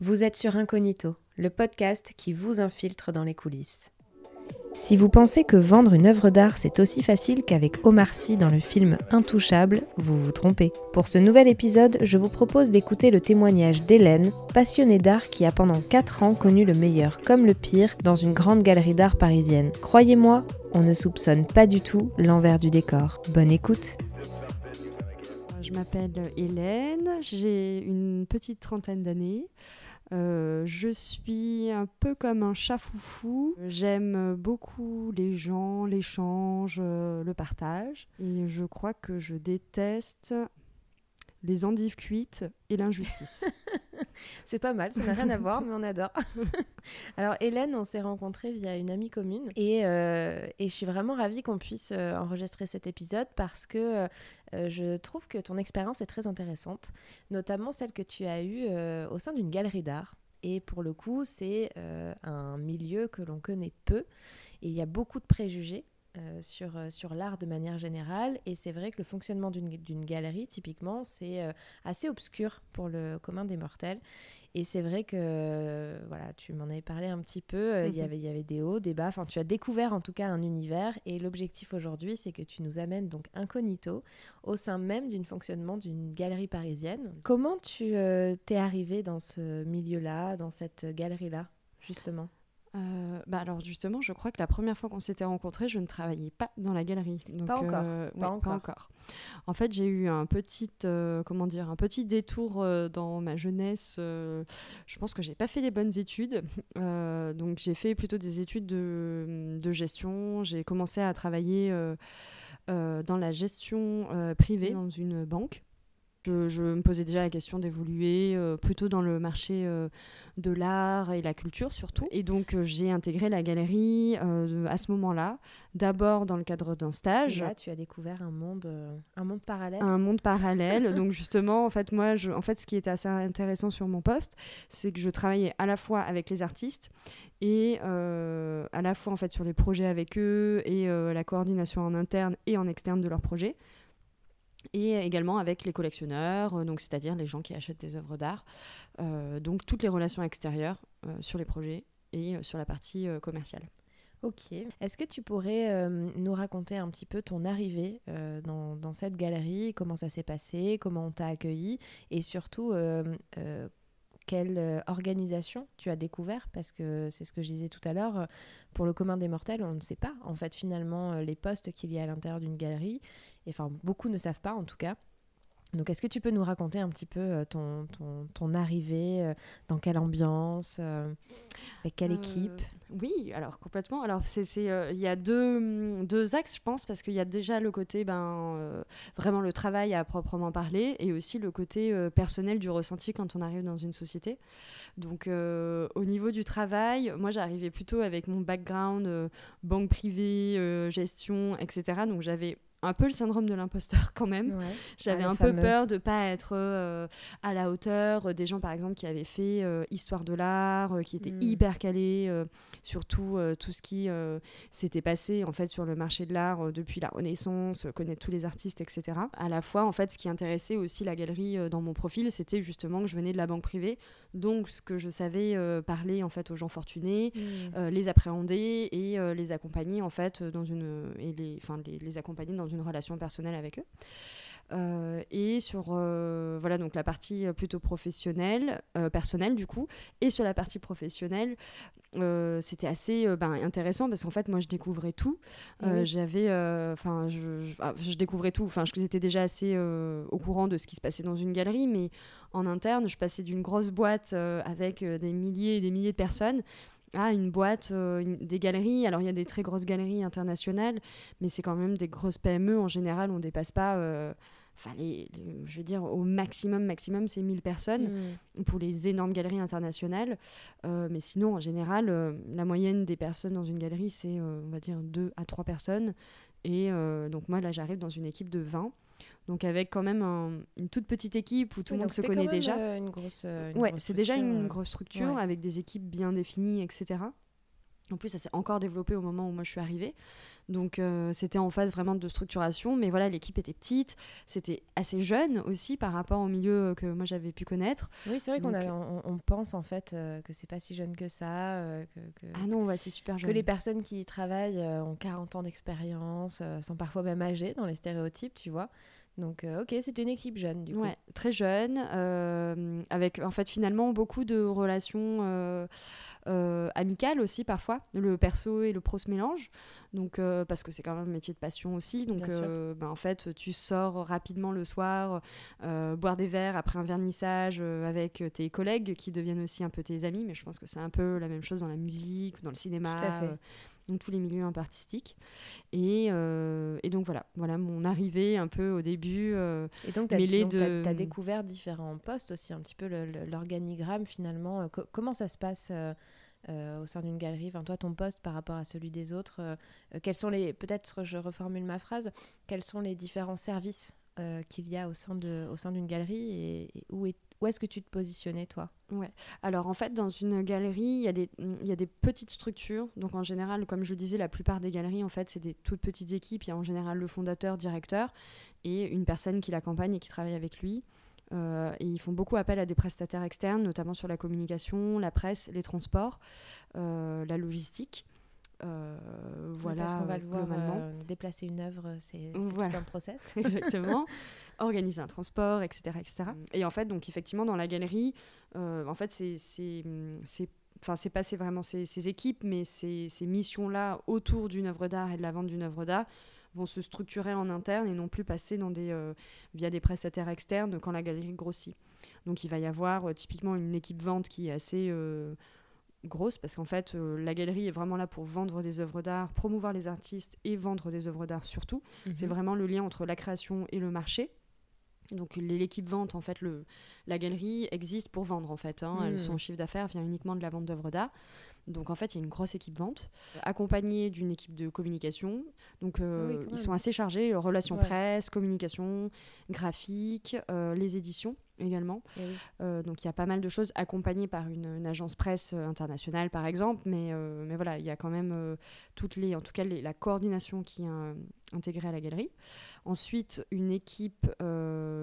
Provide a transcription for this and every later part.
Vous êtes sur Incognito, le podcast qui vous infiltre dans les coulisses. Si vous pensez que vendre une œuvre d'art c'est aussi facile qu'avec Omar Sy dans le film Intouchable, vous vous trompez. Pour ce nouvel épisode, je vous propose d'écouter le témoignage d'Hélène, passionnée d'art qui a pendant 4 ans connu le meilleur comme le pire dans une grande galerie d'art parisienne. Croyez-moi, on ne soupçonne pas du tout l'envers du décor. Bonne écoute Je m'appelle Hélène, j'ai une petite trentaine d'années. Euh, je suis un peu comme un chat foufou. J'aime beaucoup les gens, l'échange, euh, le partage. Et je crois que je déteste les endives cuites et l'injustice. c'est pas mal, ça n'a rien à voir, mais on adore. Alors Hélène, on s'est rencontrés via une amie commune et, euh, et je suis vraiment ravie qu'on puisse enregistrer cet épisode parce que je trouve que ton expérience est très intéressante, notamment celle que tu as eue au sein d'une galerie d'art. Et pour le coup, c'est un milieu que l'on connaît peu et il y a beaucoup de préjugés euh, sur, euh, sur l'art de manière générale. Et c'est vrai que le fonctionnement d'une galerie, typiquement, c'est euh, assez obscur pour le commun des mortels. Et c'est vrai que, voilà, tu m'en avais parlé un petit peu, il y mhm. avait, y avait des hauts, des bas, enfin tu as découvert en tout cas un univers. Et l'objectif aujourd'hui, c'est que tu nous amènes donc incognito au sein même d'un fonctionnement d'une galerie parisienne. Comment tu t'es arrivé dans ce milieu-là, dans cette galerie-là, justement? Euh, bah alors justement, je crois que la première fois qu'on s'était rencontrés, je ne travaillais pas dans la galerie. Donc, pas, encore. Euh, pas, encore. En fait, j'ai eu un petit, euh, comment dire, un petit détour dans ma jeunesse. je pense que j'ai pas fait les bonnes études. donc j'ai fait plutôt des études de, de gestion. J'ai commencé à travailler dans la gestion privée dans une banque. Je, je, me posais déjà la question d'évoluer plutôt dans le marché de l'art et la culture surtout. Et donc euh, j'ai intégré la galerie euh, à ce moment-là, d'abord dans le cadre d'un stage. Et là, tu as découvert un monde, euh, un monde parallèle. Un monde parallèle. donc justement, en fait, moi, je, en fait, ce qui était assez intéressant sur mon poste, c'est que je travaillais à la fois avec les artistes et à la fois en fait sur les projets avec eux et la coordination en interne et en externe de leurs projets et également avec les collectionneurs, euh, donc c'est-à-dire les gens qui achètent des œuvres d'art. Euh, donc toutes les relations extérieures euh, sur les projets et sur la partie commerciale. Ok. Est-ce que tu pourrais nous raconter un petit peu ton arrivée dans, dans, cette galerie, comment ça s'est passé, comment on t'a accueilli? Et surtout quelle organisation tu as découvert? Parce que c'est ce que je disais tout à l'heure, pour le commun des mortels, on ne sait pas en fait finalement les postes qu'il y a à l'intérieur d'une galerie enfin beaucoup ne savent pas en tout cas. Donc, est-ce que tu peux nous raconter un petit peu euh, ton, ton, ton arrivée, euh, dans quelle ambiance, euh, avec quelle équipe? Oui, alors complètement. Alors, il y a deux, deux, axes, je pense, parce qu'il y a déjà le côté, ben, vraiment le travail à proprement parler, et aussi le côté personnel du ressenti quand on arrive dans une société. Donc, au niveau du travail, moi, j'arrivais plutôt avec mon background banque privée, gestion, etc. Donc, j'avais un peu le syndrome de l'imposteur quand même. J'avais ah, un peu peur de pas être euh, à la hauteur euh, des gens par exemple qui avaient fait euh, histoire de l'art, qui étaient hmm. hyper calés sur tout, tout ce qui s'était passé en fait sur le marché de l'art depuis la Renaissance, connaître tous les artistes, etc. À la fois en fait ce qui intéressait aussi la galerie dans mon profil, c'était justement que je venais de la banque privée, donc ce que je savais parler en fait aux gens fortunés, hmm. les appréhender et les accompagner en fait dans une et les, enfin les, les accompagner dans une relation personnelle avec eux. Euh, et sur euh, voilà donc la partie plutôt professionnelle, euh, personnelle du coup, et sur la partie professionnelle, c'était assez ben, intéressant parce qu'en fait moi je découvrais tout. J'avais, enfin je, ah, je, découvrais tout. Enfin j'étais déjà assez au courant de ce qui se passait dans une galerie, mais en interne je passais d'une grosse boîte avec des milliers et des milliers de personnes ah, une boîte, euh, des galeries. Alors, il y a des très grosses galeries internationales, mais c'est quand même des grosses PME. En général, on ne dépasse pas. Euh, enfin, je veux dire, au maximum, maximum, c'est 1000 personnes hmm. pour les énormes galeries internationales. Euh, mais sinon, en général, la moyenne des personnes dans une galerie, c'est, on va dire, 2 à 3 personnes. Et donc, moi, là, j'arrive dans une équipe de 20. Donc avec quand même une toute petite équipe où tout le monde se connaît déjà. Euh, une grosse, ouais, c'est déjà une grosse structure avec des équipes bien définies, etc. En plus, ça s'est encore développé au moment où moi je suis arrivée. Donc euh, c'était en phase vraiment de structuration, mais voilà, l'équipe était petite, c'était assez jeune aussi par rapport au milieu que moi j'avais pu connaître. Oui, c'est vrai qu'on on, on, pense en fait euh, que c'est pas si jeune que ça. Euh, que, ah non, ouais, c'est super jeune. Que les personnes qui y travaillent ont 40 ans d'expérience, sont parfois même âgées dans les stéréotypes, tu vois. Donc, ok, c'était une équipe jeune, du coup. Ouais, très jeune, avec en fait finalement beaucoup de relations amicales aussi parfois. Le perso et le pro se mélangent. Donc, euh, parce que c'est quand même un métier de passion aussi. Donc, euh, ben, en fait, tu sors rapidement le soir, euh, boire des verres après un vernissage avec tes collègues qui deviennent aussi un peu tes amis. Mais je pense que c'est un peu la même chose dans la musique, dans le cinéma. Dans tous les milieux un peu artistiques. Et, et, donc voilà, voilà mon arrivée un peu au début. et donc, tu as, as, découvert différents postes aussi, un petit peu l'organigramme finalement. comment ça se passe euh, au sein d'une galerie? Enfin, Toi, ton poste par rapport à celui des autres, euh, euh, quels sont les. Peut-être, je reformule ma phrase, quels sont les différents services qu'il y a au sein, de, au sein d'une galerie et, où, est, où est-ce que tu te positionnais, toi? Ouais. Alors, en fait, dans une galerie, il y, a des, y a des petites structures. Donc, en général, comme je disais, la plupart des galeries, en fait, c'est des toutes petites équipes. Il y a en général le fondateur, directeur et une personne qui l'accompagne et qui travaille avec lui. Euh, et ils font beaucoup appel à des prestataires externes, notamment sur la communication, la presse, les transports, euh, la logistique. Euh, voilà, parce qu'on va le voir, déplacer une œuvre, c'est tout un process. Exactement. Organiser un transport, etc., etc. Et en fait, donc effectivement, dans la galerie, en fait, c'est enfin c'est pas vraiment ces, ces, équipes, mais ces, ces missions-là autour d'une œuvre d'art et de la vente d'une œuvre d'art vont se structurer en interne et non plus passer dans des, euh, via des prestataires externes quand la galerie grossit. Donc il va y avoir euh, typiquement une équipe vente qui est assez euh, grosse parce qu'en fait la galerie est vraiment là pour vendre des œuvres d'art, promouvoir les artistes et vendre des œuvres d'art surtout. C'est mhm. vraiment le lien entre la création et le marché. Donc l'équipe vente, en fait, le, la galerie existe pour vendre en fait. Hein. Mhm. Son chiffre d'affaires vient uniquement de la vente d'œuvres d'art. Donc en fait, il y a une grosse équipe vente, accompagnée d'une équipe de communication. Donc euh, ils sont assez chargés, euh, relations presse, communication, graphique, euh, les éditions également. Eh donc il y a pas mal de choses accompagnées par une, agence presse internationale par exemple, mais, mais voilà, il y a quand même toutes les, en tout cas la coordination qui est intégrée à la galerie. Ensuite, une équipe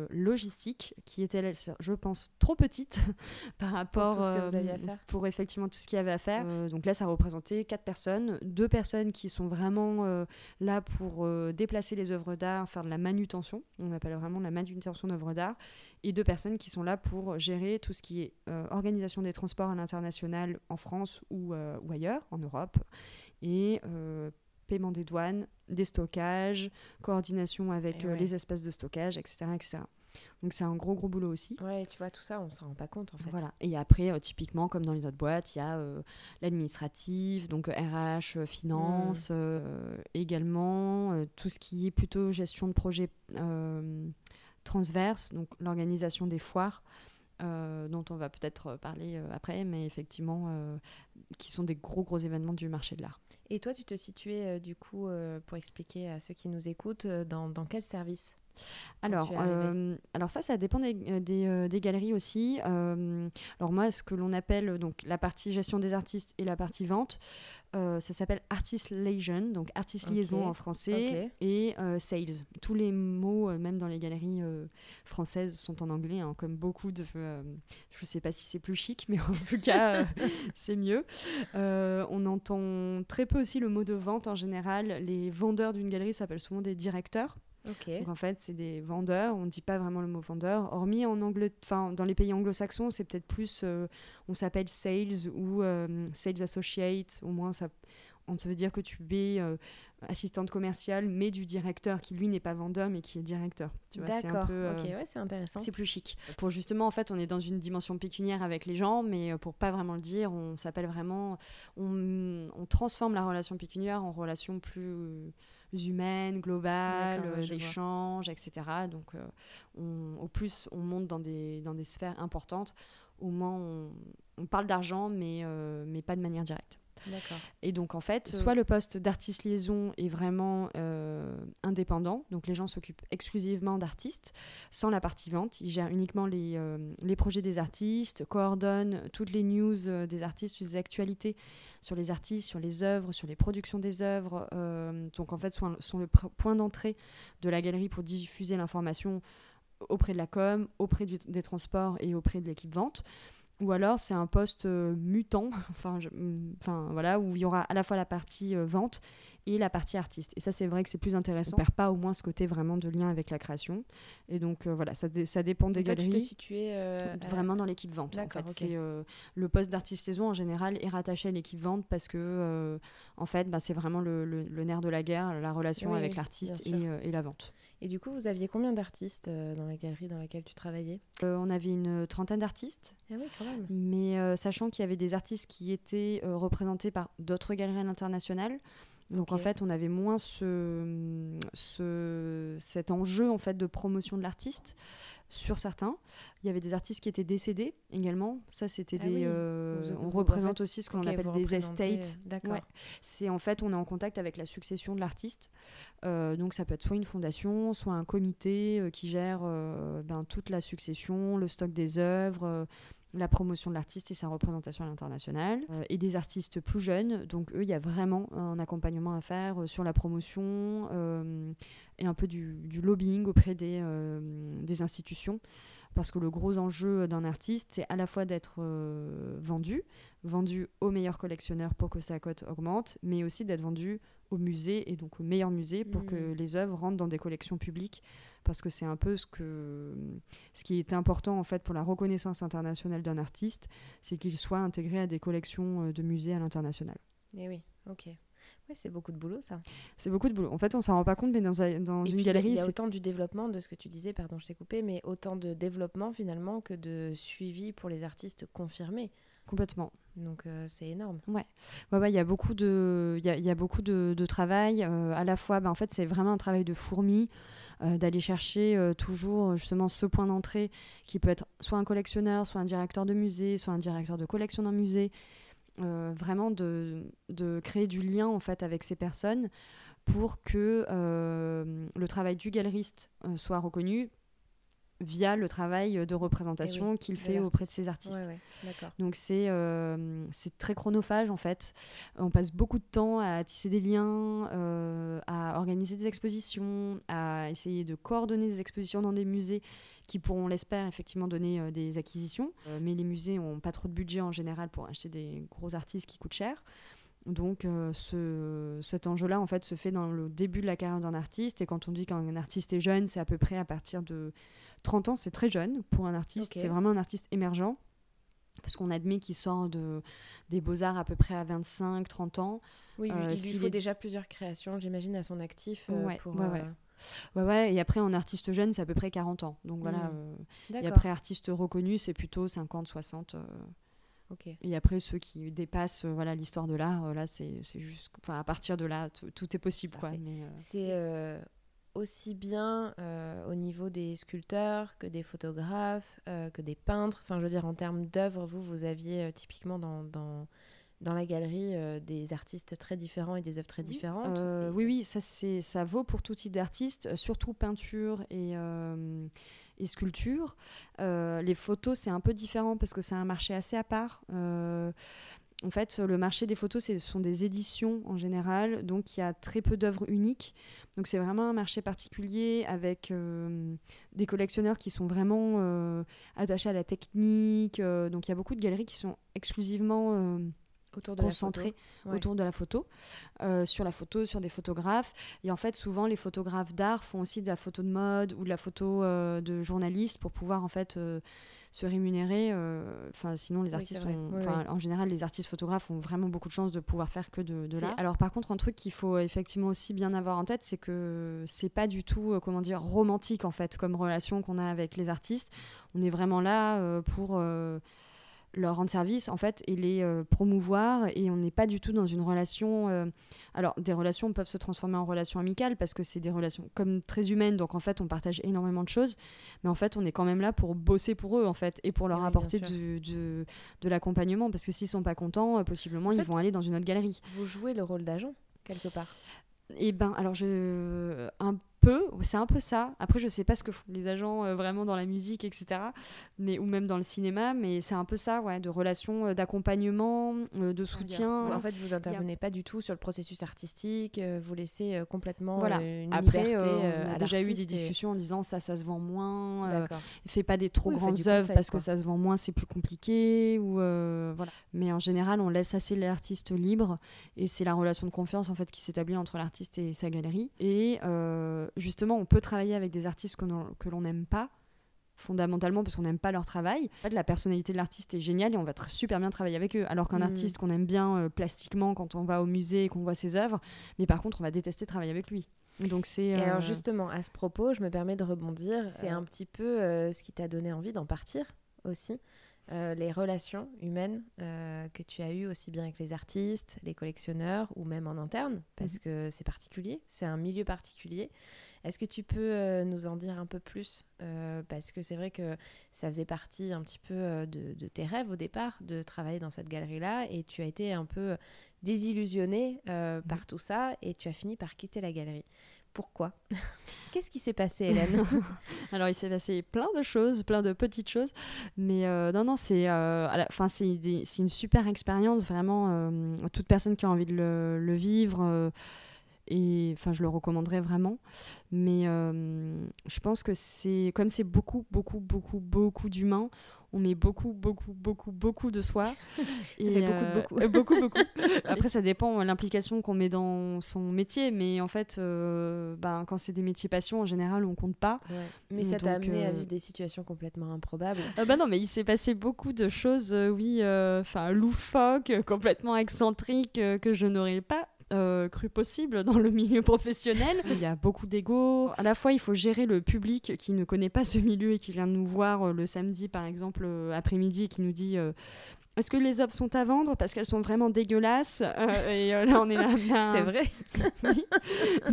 logistique qui était, je pense, trop petite par rapport pour, tout ce que vous aviez à faire. pour effectivement tout ce qu'il y avait à faire. Euh, donc là, ça représentait quatre personnes, deux personnes qui sont vraiment euh, là pour euh, déplacer les œuvres d'art, faire de la manutention, on appelle vraiment la manutention d'œuvres d'art, et deux personnes qui sont là pour gérer tout ce qui est organisation des transports à l'international en France ou, ou, ailleurs, en Europe, et paiement des douanes, des stockages, coordination avec les espaces de stockage, etc. etc. Donc c'est un gros gros boulot aussi. Ouais, tu vois, tout ça, on s'en rend pas compte en fait. Voilà. Et après, euh, typiquement, comme dans les autres boîtes, il y a euh, l'administratif, donc RH, euh, finance, mmh. également tout ce qui est plutôt gestion de projet transverse, donc l'organisation des foires. Dont on va peut-être parler après, mais effectivement, qui sont des gros gros événements du marché de l'art. Et toi, tu te situais du coup, pour expliquer à ceux qui nous écoutent, dans, dans quel service? Alors, euh, alors ça, ça dépend des, euh, euh, des, galeries aussi. alors moi, ce que l'on appelle donc la partie gestion des artistes et la partie vente, ça s'appelle artist liaison, donc artist liaison en français, et sales. Tous les mots, même dans les galeries françaises, sont en anglais, hein, comme beaucoup de... je ne sais pas si c'est plus chic, mais en tout cas, c'est mieux. on entend très peu aussi le mot de vente en général. Les vendeurs d'une galerie s'appellent souvent des directeurs. Donc en fait, c'est des vendeurs. On ne dit pas vraiment le mot vendeur. Hormis en anglais, enfin dans les pays anglo-saxons, c'est peut-être plus, euh, on s'appelle sales ou euh, sales associate. Au moins, ça, on te veut dire que tu es euh, assistante commerciale, mais du directeur qui lui n'est pas vendeur, mais qui est directeur. D'accord. ok, ouais, c'est intéressant. C'est plus chic. Pour justement, en fait, on est dans une dimension pécuniaire avec les gens, mais pour pas vraiment le dire, on s'appelle vraiment, on, on, transforme la relation pécuniaire en relation plus humaines, globales, euh, d'échanges, etc. Donc, euh, au plus on monte dans des, dans des sphères importantes, au moins on, parle d'argent, mais, euh, mais pas de manière directe. Et donc, en fait, soit le poste d'artiste liaison est vraiment indépendant, donc les gens s'occupent exclusivement d'artistes, sans la partie vente. Ils gèrent uniquement les, les projets des artistes, coordonnent toutes les news des artistes, toutes les actualités sur les artistes, sur les œuvres, sur les productions des œuvres. Euh, donc en fait, sont, sont le point d'entrée de la galerie pour diffuser l'information auprès de la com, auprès des transports et auprès de l'équipe vente. Ou alors c'est un poste euh, mutant, voilà, où il y aura à la fois la partie euh, vente et la partie artiste. Et ça, c'est vrai que c'est plus intéressant. On perd pas au moins ce côté vraiment de lien avec la création. Et donc euh, voilà, ça, ça dépend des galeries. Tu te situé euh, vraiment dans l'équipe vente. En fait, c'est euh, le poste d'artiste saison en général est rattaché à l'équipe vente parce que en fait, bah, c'est vraiment le, le, nerf de la guerre, la relation avec l'artiste et, et, la vente. Et du coup, vous aviez combien d'artistes dans la galerie dans laquelle tu travaillais? On avait une trentaine d'artistes. Ah oui, quand même. Mais sachant qu'il y avait des artistes qui étaient représentés par d'autres galeries à l'international. Donc en fait, on avait moins ce, ce, cet enjeu en fait de promotion de l'artiste sur certains. Il y avait des artistes qui étaient décédés également. Ça, c'était ah des. Euh, on représente aussi ce qu'on appelle des estates. D'accord. C'est en fait, on est en contact avec la succession de l'artiste. Euh, donc ça peut être soit une fondation, soit un comité euh, qui gère ben, toute la succession, le stock des œuvres la promotion de l'artiste et sa représentation à l'international, euh, et des artistes plus jeunes. Donc eux, il y a vraiment un accompagnement à faire euh, sur la promotion euh, et un peu du, lobbying auprès des, des, institutions. Parce que le gros enjeu d'un artiste, c'est à la fois d'être vendu, vendu aux meilleurs collectionneurs pour que sa cote augmente, mais aussi d'être vendu au musée et donc au meilleur musée pour que mmh. les œuvres rentrent dans des collections publiques parce que c'est un peu ce, que, ce qui est important en fait pour la reconnaissance internationale d'un artiste, c'est qu'il soit intégré à des collections euh, de musées à l'international. Et eh oui, ok. Oui, c'est beaucoup de boulot ça. C'est beaucoup de boulot. En fait, on s'en rend pas compte, mais dans, dans une galerie. Il y a autant du développement de ce que tu disais, pardon, je t'ai coupé, mais autant de développement finalement que de suivi pour les artistes confirmés. Complètement. Donc euh, c'est énorme. Ouais. Ouais, ouais, il y a beaucoup de, il y a, y a beaucoup de, de travail. Euh, à la fois, bah, en fait, c'est vraiment un travail de fourmi. Euh, d'aller chercher euh, toujours justement ce point d'entrée qui peut être soit un collectionneur, soit un directeur de musée, soit un directeur de collection d'un musée. Euh, vraiment de, de, créer du lien en fait avec ces personnes pour que le travail du galeriste soit reconnu via le travail de représentation eh qu'il fait auprès de ses artistes. Donc c'est euh, c'est très chronophage en fait. On passe beaucoup de temps à tisser des liens, euh, à organiser des expositions, à essayer de coordonner des expositions dans des musées qui pourront, l'espère, effectivement donner euh, des acquisitions. mais les musées n'ont pas trop de budget en général pour acheter des gros artistes qui coûtent cher. Donc ce, cet enjeu-là, en fait, se fait dans le début de la carrière d'un artiste. Et quand on dit qu'un artiste est jeune, c'est à peu près à partir de 30 ans, c'est très jeune pour un artiste. C'est vraiment un artiste émergent. Parce qu'on admet qu'il sort de, des beaux-arts à peu près à 25, 30 ans. Oui, euh, il lui faut déjà plusieurs créations, j'imagine, à son actif. Euh, ouais, pour, ouais, ouais. ouais, et après, en artiste jeune, c'est à peu près 40 ans. Donc voilà. Euh, et après, artiste reconnu, c'est plutôt 50, 60. Et après, ceux qui dépassent voilà l'histoire de l'art, là, c'est juste. Enfin, à partir de là, tout est possible. quoi. C'est aussi bien euh, au niveau des sculpteurs que des photographes, euh, que des peintres. Enfin, je veux dire, en termes d'œuvres, vous, vous aviez euh, typiquement dans, dans, dans, la galerie des artistes très différents et des œuvres très différentes. oui, oui, ça, ça vaut pour tout type d'artistes, surtout peinture et, et sculpture. les photos, c'est un peu différent parce que c'est un marché assez à part. En fait, le marché des photos, ce sont des éditions en général, donc il y a très peu d'œuvres uniques. Donc c'est vraiment un marché particulier avec euh, des collectionneurs qui sont vraiment euh, attachés à la technique. Euh, donc il y a beaucoup de galeries qui sont exclusivement autour de concentrées autour de la photo, sur la photo, sur des photographes. Et en fait, souvent, les photographes d'art font aussi de la photo de mode ou de la photo de journaliste pour pouvoir en fait se rémunérer. Euh, enfin, sinon, les artistes, en général, les artistes photographes ont vraiment beaucoup de chance de pouvoir faire que de, de l'art. Alors, par contre, un truc qu'il faut effectivement aussi bien avoir en tête, c'est que c'est pas du tout, euh, comment dire, romantique en fait, comme relation qu'on a avec les artistes. On est vraiment là euh, pour leur rendre service en fait et les euh, promouvoir et on n'est pas du tout dans une relation euh, alors des relations peuvent se transformer en relations amicales parce que c'est des relations comme très humaines donc en fait on partage énormément de choses mais en fait on est quand même là pour bosser pour eux en fait et pour leur Oui, apporter du- du- de l'accompagnement parce que s'ils sont pas contents euh, possiblement En ils fait- vont aller dans une autre galerie Vous jouez le rôle d'agent, quelque part. et ben alors je un peu c'est un peu ça après je sais pas ce que font les agents euh, vraiment dans la musique etc mais ou même dans le cinéma mais c'est un peu ça ouais de relations euh, d'accompagnement euh, de soutien En fait, vous intervenez pas du tout sur le processus artistique, vous laissez complètement Voilà. une Après, liberté on a déjà eu des et- discussions en disant ça, ça se vend moins. fais pas des trop Oui, grandes œuvres parce quoi. que ça se vend moins, c'est plus compliqué. Ou voilà. Mais en général, on laisse assez l'artiste libre et c'est la relation de confiance en fait qui s'établit entre l'artiste et sa galerie. Et justement, on peut travailler avec des artistes que l'on que l'on n'aime pas fondamentalement parce qu'on n'aime pas leur travail. En fait, la personnalité de l'artiste est géniale et on va super bien travailler avec eux. Alors qu'un Mm. artiste qu'on aime bien euh, plastiquement quand on va au musée et qu'on voit ses œuvres, mais par contre, on va détester travailler avec lui. Donc c'est. Et alors euh, justement, à ce propos, je me permets de rebondir. C'est Euh. un petit peu euh, ce qui t'a donné envie d'en partir aussi. Euh, les relations humaines euh, que tu as eues aussi bien avec les artistes, les collectionneurs ou même en interne, parce Mhm. que c'est particulier, c'est un milieu particulier. Est-ce que tu peux euh, nous en dire un peu plus Parce que c'est vrai que ça faisait partie un petit peu de, de tes rêves au départ, de travailler dans cette galerie-là, et tu as été un peu désillusionné euh, Mhm. par tout ça, et tu as fini par quitter la galerie. Pourquoi Qu'est-ce qui s'est passé, Hélène Alors il s'est passé plein de choses, plein de petites choses, mais euh, non non c'est, euh, une super expérience vraiment. euh, toute personne qui a envie de le, le vivre euh, et enfin je le recommanderais vraiment. Mais je pense que c'est comme c'est beaucoup beaucoup beaucoup beaucoup d'humains. On met beaucoup, beaucoup, beaucoup, beaucoup de soi. Ça fait beaucoup de beaucoup. beaucoup, beaucoup. Après, ça dépend de l'implication qu'on met dans son métier. Mais en fait, euh, ben, quand c'est des métiers passion, en général, on compte pas. Mais ça t'a amené à euh, vivre des situations complètement improbables. Ah bah non, mais il s'est passé beaucoup de choses, euh, oui, euh, enfin loufoques, euh, complètement excentriques, euh, que je n'aurais pas euh, cru possible dans le milieu professionnel. Il y a beaucoup d'ego. À la fois, il faut gérer le public qui ne connaît pas ce milieu et qui vient nous voir euh, le samedi, par exemple, euh, après-midi, et qui nous dit... est-ce que les œuvres sont à vendre parce qu'elles sont vraiment dégueulasses Euh, Et euh, là, on est là. ben, C'est vrai oui.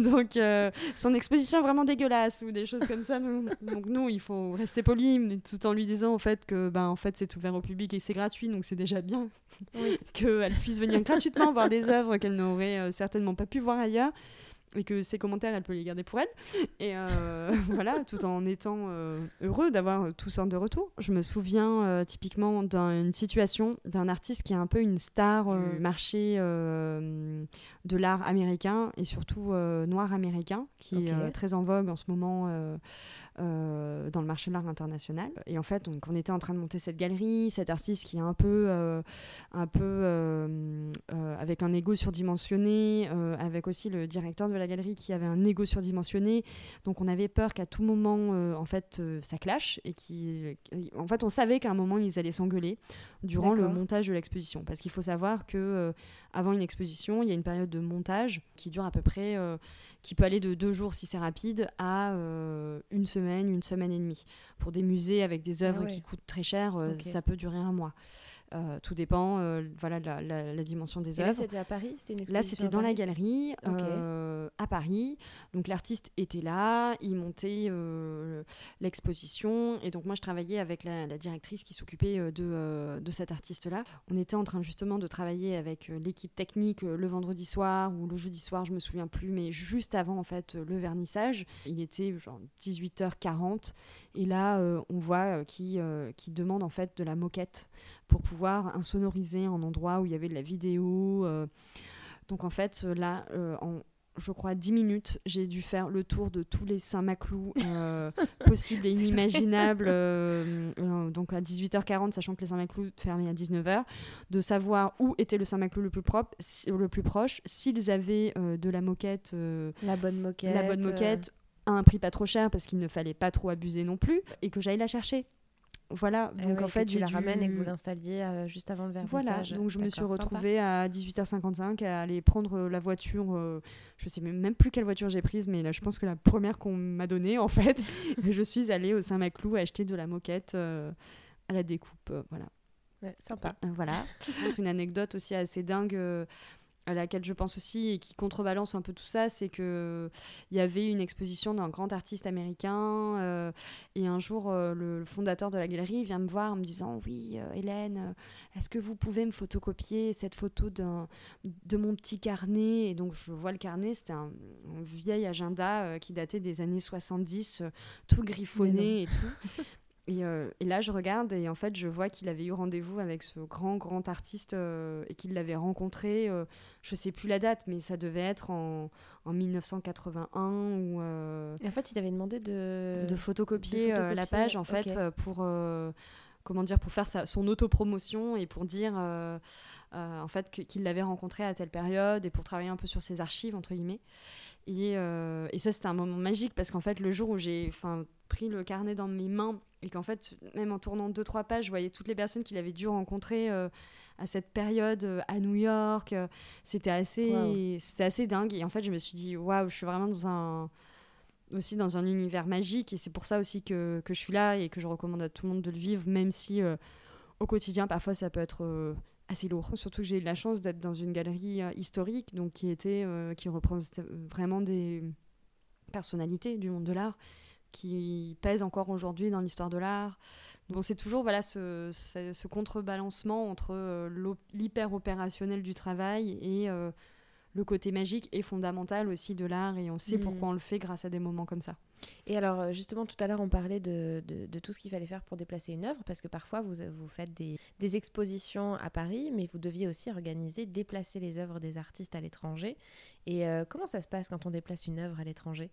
Donc, euh, son exposition est vraiment dégueulasse ou des choses comme ça. nous- Donc, nous, il faut rester poli, tout en lui disant en fait que ben, en fait, c'est ouvert au public et c'est gratuit, donc c'est déjà bien qu'elle puisse venir gratuitement voir des œuvres qu'elle n'aurait certainement pas pu voir ailleurs et que ses commentaires, elle peut les garder pour elle. Et euh, voilà, tout en étant euh, heureux d'avoir toutes sortes de retours. Je me souviens euh, typiquement d'une situation d'un artiste qui est un peu une star euh, Mm. marché de l'art américain et surtout noir américain, qui est très en vogue en ce moment. Euh, dans le marché de l'art international. Et en fait, donc, on était en train de monter cette galerie, cet artiste qui est un peu, euh, un peu euh, avec un ego surdimensionné, avec aussi le directeur de la galerie qui avait un ego surdimensionné. Donc on avait peur qu'à tout moment, en fait, ça clash et qui, en fait, on savait qu'à un moment ils allaient s'engueuler durant le montage de l'exposition, parce qu'il faut savoir que avant une exposition, il y a une période de montage qui dure à peu près qui peut aller de deux jours si c'est rapide à une semaine, une semaine et demie. Pour des musées avec des œuvres Ah ouais. qui coûtent très cher, euh, ça peut durer un mois. Euh, tout dépend euh, voilà, la, la- la dimension des Et là, œuvres. c'était à Paris C'était une Là, exposition c'était à dans la galerie, euh, à Paris. Donc, l'artiste était là, il montait euh, l'exposition. Et donc, moi, je travaillais avec la, la directrice qui s'occupait de, de cet artiste-là. On était en train justement de travailler avec l'équipe technique le vendredi soir ou le jeudi soir, je me souviens plus, mais juste avant, en fait, le vernissage. Il était genre 18h40. Et là, on voit qui, qui demande en fait de la moquette pour pouvoir insonoriser un endroit où il y avait de la vidéo. euh. Donc en fait, euh, là, euh, en je crois 10 minutes, j'ai dû faire le tour de tous les Saint-Maclou euh, possibles et inimaginables. euh, euh, donc à 18h40, sachant que les Saint-Maclou fermaient à 19h, de savoir où était le Saint-Maclou le plus propre, si- le plus proche, s'ils avaient de la moquette La bonne moquette. la bonne moquette à un prix pas trop cher parce qu'il ne fallait pas trop abuser non plus et que j'aille la chercher. Voilà, eh donc ouais, en que fait tu j'ai la ramènes et que vous l'installiez euh, juste avant le voilà, vernissage. donc je me suis sympa. retrouvée à 18h55 à aller prendre euh, la voiture. euh, je sais même plus quelle voiture j'ai prise, mais là je pense que la première qu'on m'a donnée en fait. je suis allée au Saint-Maclou acheter de la moquette euh, à la découpe. voilà. sympa. voilà. Une anecdote aussi assez dingue à laquelle je pense aussi et qui contrebalance un peu tout ça, c'est que il y avait une exposition d'un grand artiste américain euh, et un jour euh, le fondateur de la galerie vient me voir en me disant oui euh, Hélène, est-ce que vous pouvez me photocopier cette photo de mon petit carnet? Et donc je vois le carnet, c'était un, vieil agenda qui datait des années 70, tout griffonné et tout. Euh, et, là, je regarde et en fait, je vois qu'il avait eu rendez-vous avec ce grand, grand artiste euh, et qu'il l'avait rencontré, euh, je sais plus la date, mais ça devait être en, en 1981. Ou, et en fait, il avait demandé de, de, photocopier, la page en fait pour, comment dire, pour faire sa, son autopromotion et pour dire en fait qu'il l'avait rencontré à telle période et pour travailler un peu sur ses archives, entre guillemets. Et, et ça, c'était un moment magique parce qu'en fait, le jour où j'ai pris le carnet dans mes mains et qu'en fait, même en tournant deux, trois pages, je voyais toutes les personnes qu'il avait dû rencontrer euh, à cette période euh, à New York. Euh, c'était assez, c'était assez dingue. Et en fait, je me suis dit, waouh, je suis vraiment dans un, aussi dans un univers magique. Et c'est pour ça aussi que, que, je suis là et que je recommande à tout le monde de le vivre, même si au quotidien, parfois, ça peut être assez lourd. Surtout que j'ai eu la chance d'être dans une galerie historique, donc qui était, qui représente vraiment des personnalités du monde de l'art qui pèse encore aujourd'hui dans l'histoire de l'art. Bon, c'est toujours voilà ce, ce, contrebalancement entre euh, l'hyper opérationnel du travail et euh, le côté magique et fondamental aussi de l'art. Et on sait mm. pourquoi on le fait grâce à des moments comme ça. Et alors, euh, justement, tout à l'heure, on parlait de, de, tout ce qu'il fallait faire pour déplacer une œuvre, parce que parfois, vous, vous faites des, des, expositions à Paris, mais vous deviez aussi organiser, déplacer les œuvres des artistes à l'étranger. Et euh, comment ça se passe quand on déplace une œuvre à l'étranger?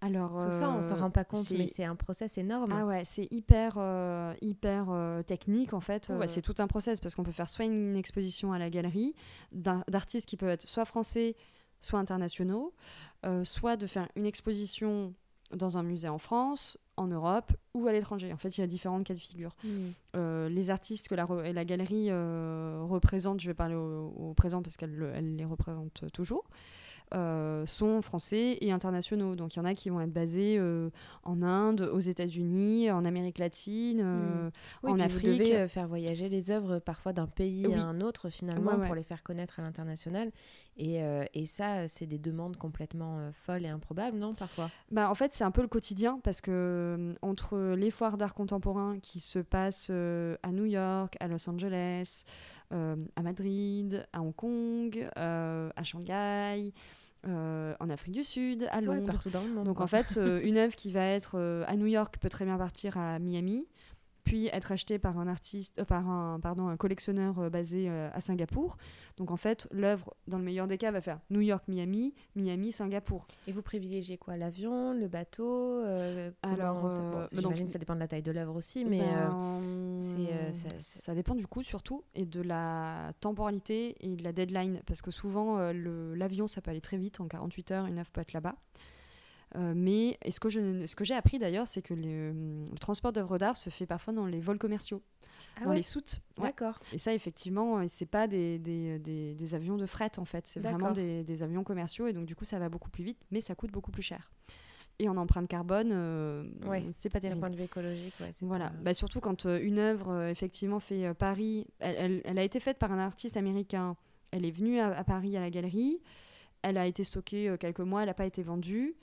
Alors, ça, on s'en rend pas compte, mais c'est un process énorme. Ah ouais, c'est hyper, euh, hyper technique, en fait. Ouais, c'est tout un process, parce qu'on peut faire soit une exposition à la galerie d'artistes qui peuvent être soit français, soit internationaux, soit de faire une exposition dans un musée en France, en Europe ou à l'étranger. En fait, il y a différentes cas de figure. Hmm. Euh, les artistes que la, la galerie euh, représente, je vais parler au, présent parce qu'elle les représente toujours, euh, sont français et internationaux. Donc il y en a qui vont être basés euh, en Inde, aux États-Unis, en Amérique latine, euh, hmm. en Afrique. Vous devez faire voyager les œuvres parfois d'un pays à un autre finalement pour les faire connaître à l'international. Et, et, ça, c'est des demandes complètement folles et improbables, non parfois? Bah, En fait, c'est un peu le quotidien parce que entre les foires d'art contemporain qui se passent à New York, à Los Angeles, à Madrid, à Hong Kong, à Shanghai, euh, en Afrique du Sud, à Londres. partout dans le monde. Donc en fait, euh, une œuvre qui va être euh, à New York peut très bien partir à Miami puis être acheté par un artiste, euh, par un, pardon, un collectionneur euh, basé euh, à Singapour. Donc en fait, l'œuvre, dans le meilleur des cas, va faire New York, Miami, Miami, Singapour. Et vous privilégiez quoi? L'avion, le bateau Alors, bon, j'imagine que ça dépend de la taille de l'œuvre aussi, mais ben, ça, ça, dépend du coût surtout et de la temporalité et de la deadline, parce que souvent l'avion, ça peut aller très vite, en 48 heures, une œuvre peut être là-bas. Euh, mais ce que, je, ce que j'ai appris d'ailleurs, c'est que le, transport d'œuvres d'art se fait parfois dans les vols commerciaux, ah dans les soutes. D'accord. Et ça, effectivement, euh, c'est pas des, des, des, avions de fret en fait, c'est vraiment des, avions commerciaux et donc du coup, ça va beaucoup plus vite, mais ça coûte beaucoup plus cher. Et en empreinte carbone, euh, c'est pas terrible. D'un point de vue écologique, ouais, voilà. Bah, surtout quand une œuvre effectivement fait Paris, elle, elle, a été faite par un artiste américain. Elle est venue à, à Paris à la galerie. Elle a été stockée quelques mois. Elle n'a pas été vendue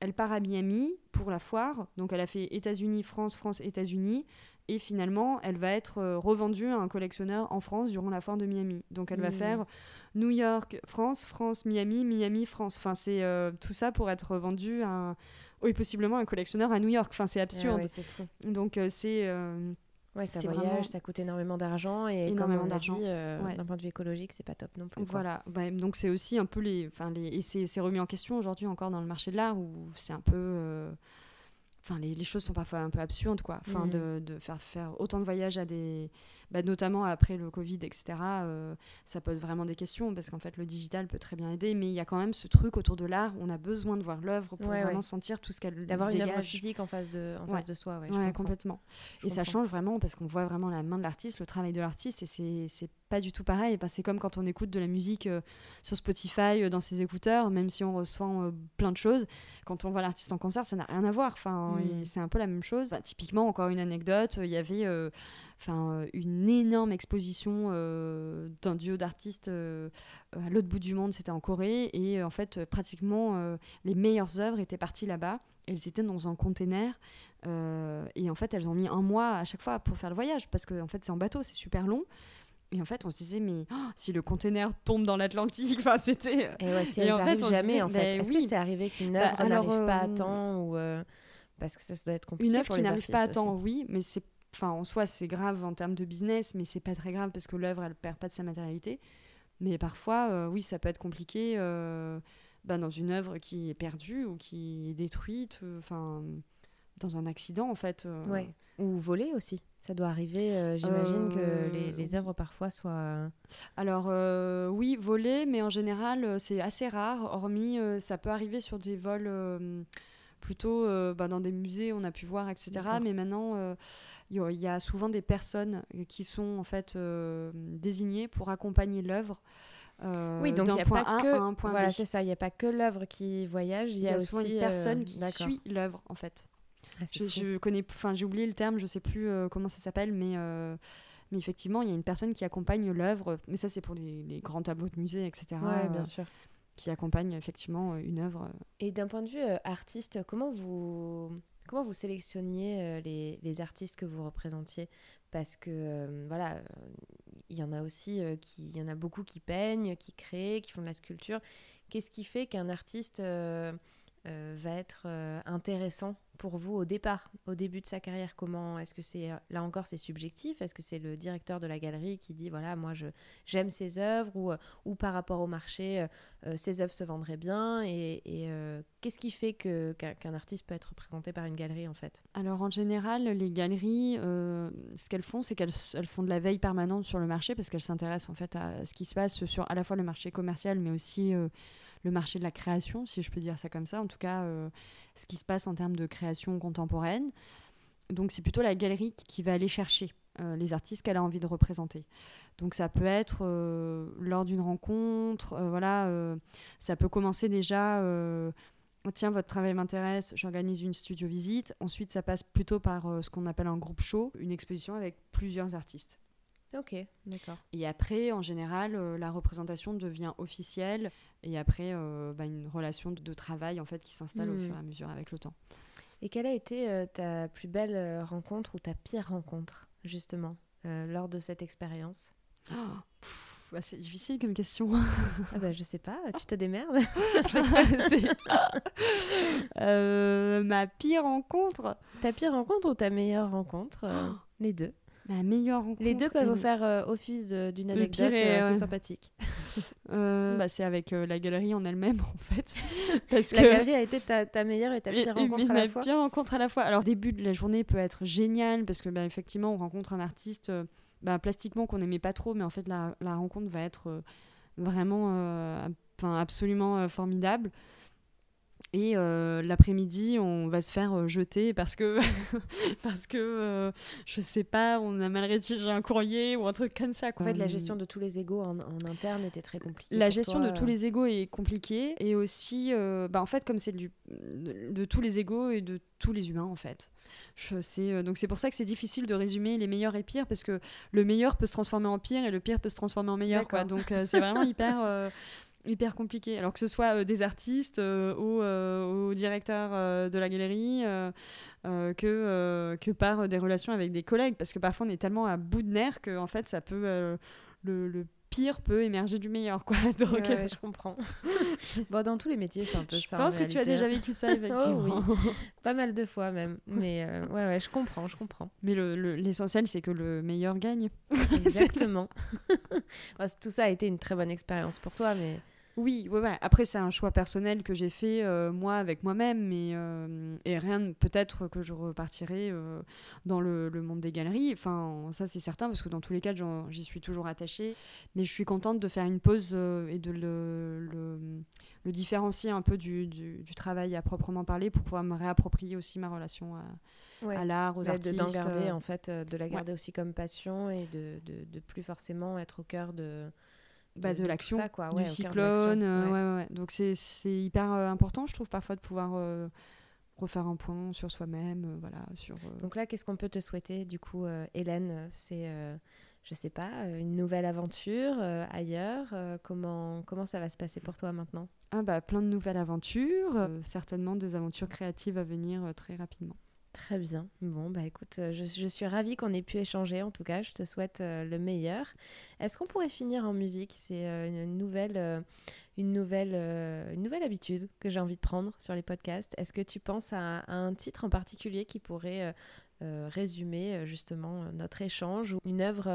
elle part à Miami pour la foire. Donc elle a fait États-Unis, France, France, États-Unis. Et finalement, elle va être euh, revendue à un collectionneur en France durant la foire de Miami. Donc elle va mmh. faire New York, France, France, Miami, Miami, France. Enfin, c'est euh, tout ça pour être revendue à, oui, possiblement un collectionneur à New York. Enfin, c'est absurde. Donc euh, c'est Ouais, ça voyage, ça coûte énormément d'argent et énormément comme on dit, euh, d'un point de vue écologique, c'est pas top non plus. Voilà, bah, donc c'est aussi un peu les, enfin les, et c'est remis en question aujourd'hui encore dans le marché de l'art où c'est un peu, euh, enfin les, les, choses sont parfois un peu absurdes quoi, enfin mmh. de, de, faire faire autant de voyages à des bah, notamment après le Covid, etc., euh, ça pose vraiment des questions parce qu'en fait, le digital peut très bien aider, mais il y a quand même ce truc autour de l'art, on a besoin de voir l'œuvre pour vraiment sentir tout ce qu'elle. D'avoir une œuvre physique en face de, en face de soi, ouais, complètement. et ça change vraiment parce qu'on voit vraiment la main de l'artiste, le travail de l'artiste, et c'est pas du tout pareil. c'est comme quand on écoute de la musique euh, sur Spotify, euh, dans ses écouteurs, même si on ressent plein de choses, quand on voit l'artiste en concert, ça n'a rien à voir. Enfin, mm. c'est un peu la même chose. Bah, typiquement, encore une anecdote, il y avait enfin une énorme exposition d'un duo d'artistes à l'autre bout du monde, c'était en Corée, et en fait pratiquement les meilleures œuvres étaient parties là-bas. Elles étaient dans un container et en fait elles ont mis un mois à chaque fois pour faire le voyage parce que en fait c'est en bateau, c'est super long. Et en fait, on se disait, mais oh, si le conteneur tombe dans l'Atlantique, enfin, c'était. Et ouais, si et en fait, jamais, en fait. Est-ce que c'est arrivé qu'une bah, œuvre n'arrive pas à temps ou parce que ça, doit être compliqué. Une œuvre qui n'arrive pas à temps, oui, mais c'est, enfin, en soi, c'est grave en termes de business, mais c'est pas très grave parce que l'œuvre, elle perd pas de sa matérialité. Mais parfois, euh, oui, ça peut être compliqué euh, bah, dans une œuvre qui est perdue ou qui est détruite, euh, enfin, dans un accident, en fait. Ouais. Ou volée aussi. Ça doit arriver, j'imagine que les, les, œuvres parfois soient. Alors, oui, volées, mais en général, c'est assez rare, hormis, ça peut arriver sur des vols plutôt euh, bah, dans des musées, on a pu voir, etc. Mais maintenant, il euh, y, a souvent des personnes euh, qui sont en fait désignées pour accompagner l'œuvre. oui, donc il n'y a pas que voilà, c'est ça. Il n'y a pas que l'œuvre qui voyage. Il y, a, aussi une personne qui suit l'œuvre en fait. Ah, je, je, connais, enfin j'ai oublié le terme, je sais plus comment ça s'appelle, mais mais effectivement, il y a une personne qui accompagne l'œuvre. Mais ça, c'est pour les, les, grands tableaux de musée, etc. Oui, bien sûr qui accompagne effectivement euh, une œuvre. Euh. Et d'un point de vue euh, artiste, comment vous, comment vous sélectionniez les, les, artistes que vous représentiez? Parce que voilà, il y en a aussi qui, il y en a beaucoup qui peignent, qui créent, qui font de la sculpture. Qu'est-ce qui fait qu'un artiste va être intéressant pour vous au départ, au début de sa carrière Comment est-ce que c'est là encore c'est subjectif? Est-ce que c'est le directeur de la galerie qui dit voilà moi je j'aime ces œuvres ou, ou par rapport au marché euh, euh, ces œuvres se vendraient bien? Et, euh, qu'est-ce qui fait que qu'un artiste peut être représenté par une galerie en fait? Alors en général les galeries ce qu'elles font c'est qu'elles elles font de la veille permanente sur le marché parce qu'elles s'intéressent en fait à ce qui se passe sur à la fois le marché commercial mais aussi le marché de la création, si je peux dire ça comme ça, en tout cas euh, ce qui se passe en termes de création contemporaine. Donc c'est plutôt la galerie qui va aller chercher euh, les artistes qu'elle a envie de représenter. Donc ça peut être euh, lors d'une rencontre, voilà, ça peut commencer déjà tiens, votre travail m'intéresse, j'organise une studio visite. Ensuite, ça passe plutôt par ce qu'on appelle un groupe show, une exposition avec plusieurs artistes. Ok, d'accord. Et après, en général, la représentation devient officielle et après euh, bah, une relation de, travail en fait qui s'installe au hmm. fur et à mesure avec le temps. Et quelle a été euh, ta plus belle euh, rencontre ou ta pire rencontre justement lors de cette expérience? Oh, bah, C'est difficile comme question. ah bah, je sais pas, tu te démerdes. ma pire rencontre? Ta pire rencontre ou ta meilleure rencontre Les deux? Ma meilleure rencontre. Les deux peuvent faire euh, office d'une anecdote euh, assez sympathique. Euh, bah, c'est avec la galerie en elle-même, en fait. Parce la galerie a été ta, ta, meilleure et ta pire rencontre à la fois. Ma pire rencontre à la fois. Alors, début de la journée peut être génial parce que, bah, effectivement, on rencontre un artiste bah, plastiquement qu'on n'aimait pas trop, mais en fait, la, la rencontre va être vraiment absolument formidable. Et euh, l'après-midi, on va se faire euh, jeter parce que, parce que euh, je sais pas, on a mal rédigé un courrier ou un truc comme ça. En fait, la gestion de tous les égaux en, interne était très compliquée. La gestion de tous les égaux est compliquée. Et aussi, bah, en fait, comme c'est de, de, tous les égaux et de tous les humains, en fait. Je sais, donc c'est pour ça que c'est difficile de résumer les meilleurs et pires parce que le meilleur peut se transformer en pire et le pire peut se transformer en meilleur. Quoi. Donc c'est vraiment hyper hyper compliqué. Alors que ce soit euh, des artistes euh, ou euh, au directeur de la galerie, que, que par des relations avec des collègues. Parce que parfois on est tellement à bout de nerfs que en fait ça peut le, pire peut émerger du meilleur quoi. Donc je comprends. Bon dans tous les métiers c'est un peu ça je pense que tu as déjà vécu ça effectivement. oh, oui. pas mal de fois même. Mais ouais ouais je comprends je comprends. Mais l'essentiel c'est que le meilleur gagne. Exactement. Tout ça a été une très bonne expérience pour toi mais oui, ouais, après c'est un choix personnel que j'ai fait euh, moi avec moi-même, mais euh, et rien peut-être que je repartirai euh, dans le, monde des galeries. Enfin, ça c'est certain parce que dans tous les cas j'y suis toujours attachée, mais je suis contente de faire une pause et de le, le, différencier un peu du, du, travail à proprement parler pour pouvoir me réapproprier aussi ma relation à, l'art, aux artistes. D'en garder en fait, de la garder aussi comme passion et de, de, de plus forcément être au cœur de bah, de, l'action, du cyclone. Euh, ouais. Ouais, Donc c'est hyper euh, important, je trouve, parfois de pouvoir euh, refaire un point sur soi-même, voilà. Sur, Donc là, qu'est-ce qu'on peut te souhaiter, du coup, Hélène? C'est je sais pas, une nouvelle aventure ailleurs comment, comment ça va se passer pour toi maintenant? Ah bah, Plein de nouvelles aventures, certainement des aventures créatives à venir très rapidement. Très bien. Bon, bah écoute, je, je suis ravie qu'on ait pu échanger. En tout cas, je te souhaite le meilleur. Est-ce qu'on pourrait finir en musique? C'est une nouvelle, une, nouvelle, une nouvelle habitude que j'ai envie de prendre sur les podcasts. Est-ce que tu penses à, un titre en particulier qui pourrait résumer justement notre échange ou une œuvre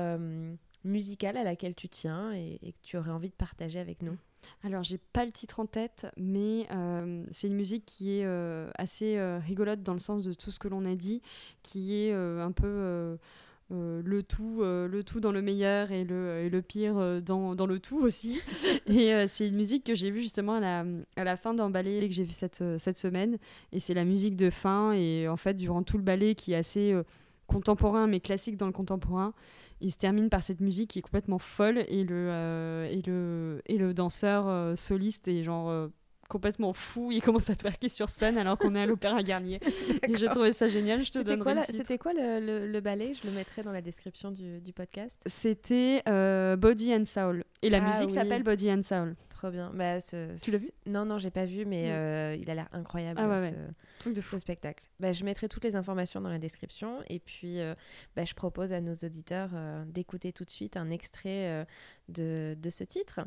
musicale à laquelle tu tiens et, et, que tu aurais envie de partager avec nous alors, j'ai pas le titre en tête, mais euh, c'est une musique qui est euh, assez euh, rigolote dans le sens de tout ce que l'on a dit, qui est un peu le, tout, le tout dans le meilleur et le, et le pire dans, dans, le tout aussi. et c'est une musique que j'ai vue justement à la, à la fin d'un ballet que j'ai vu cette, cette semaine. Et c'est la musique de fin. Et en fait, durant tout le ballet qui est assez contemporain, mais classique dans le contemporain, il se termine par cette musique qui est complètement folle et le, euh, et le, et le danseur euh, soliste est genre euh, complètement fou. Il commence à twerker sur scène alors qu'on est à l'Opéra Garnier. et j'ai trouvé ça génial. Je te donnerai C'était quoi le, le, ballet? Je le mettrai dans la description du, du podcast. C'était Body and Soul. Et la ah musique s'appelle Body and Soul. Trop bien. Bah, ce, tu l'as vu? Non, non, j'ai pas vu, mais il a l'air incroyable. Ah ce... Truc de fou. spectacle. Bah, je mettrai toutes les informations dans la description et puis euh, bah, je propose à nos auditeurs euh, d'écouter tout de suite un extrait euh, de, de, ce titre.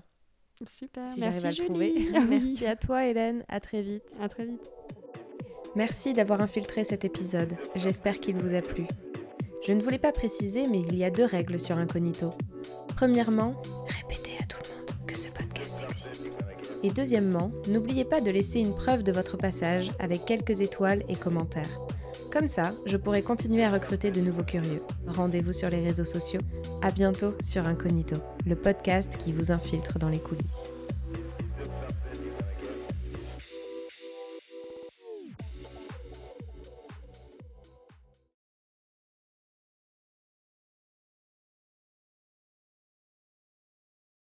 Super, si merci à le trouver. merci à toi Hélène, à très vite. À très vite. Merci d'avoir infiltré cet épisode. J'espère qu'il vous a plu. Je ne voulais pas préciser, mais il y a deux règles sur Incognito. Premièrement, répétez à tout le monde que ce podcast existe. Et deuxièmement, n'oubliez pas de laisser une preuve de votre passage avec quelques étoiles et commentaires. Comme ça, je pourrai continuer à recruter de nouveaux curieux. Rendez-vous sur les réseaux sociaux. À bientôt sur Incognito, le podcast qui vous infiltre dans les coulisses.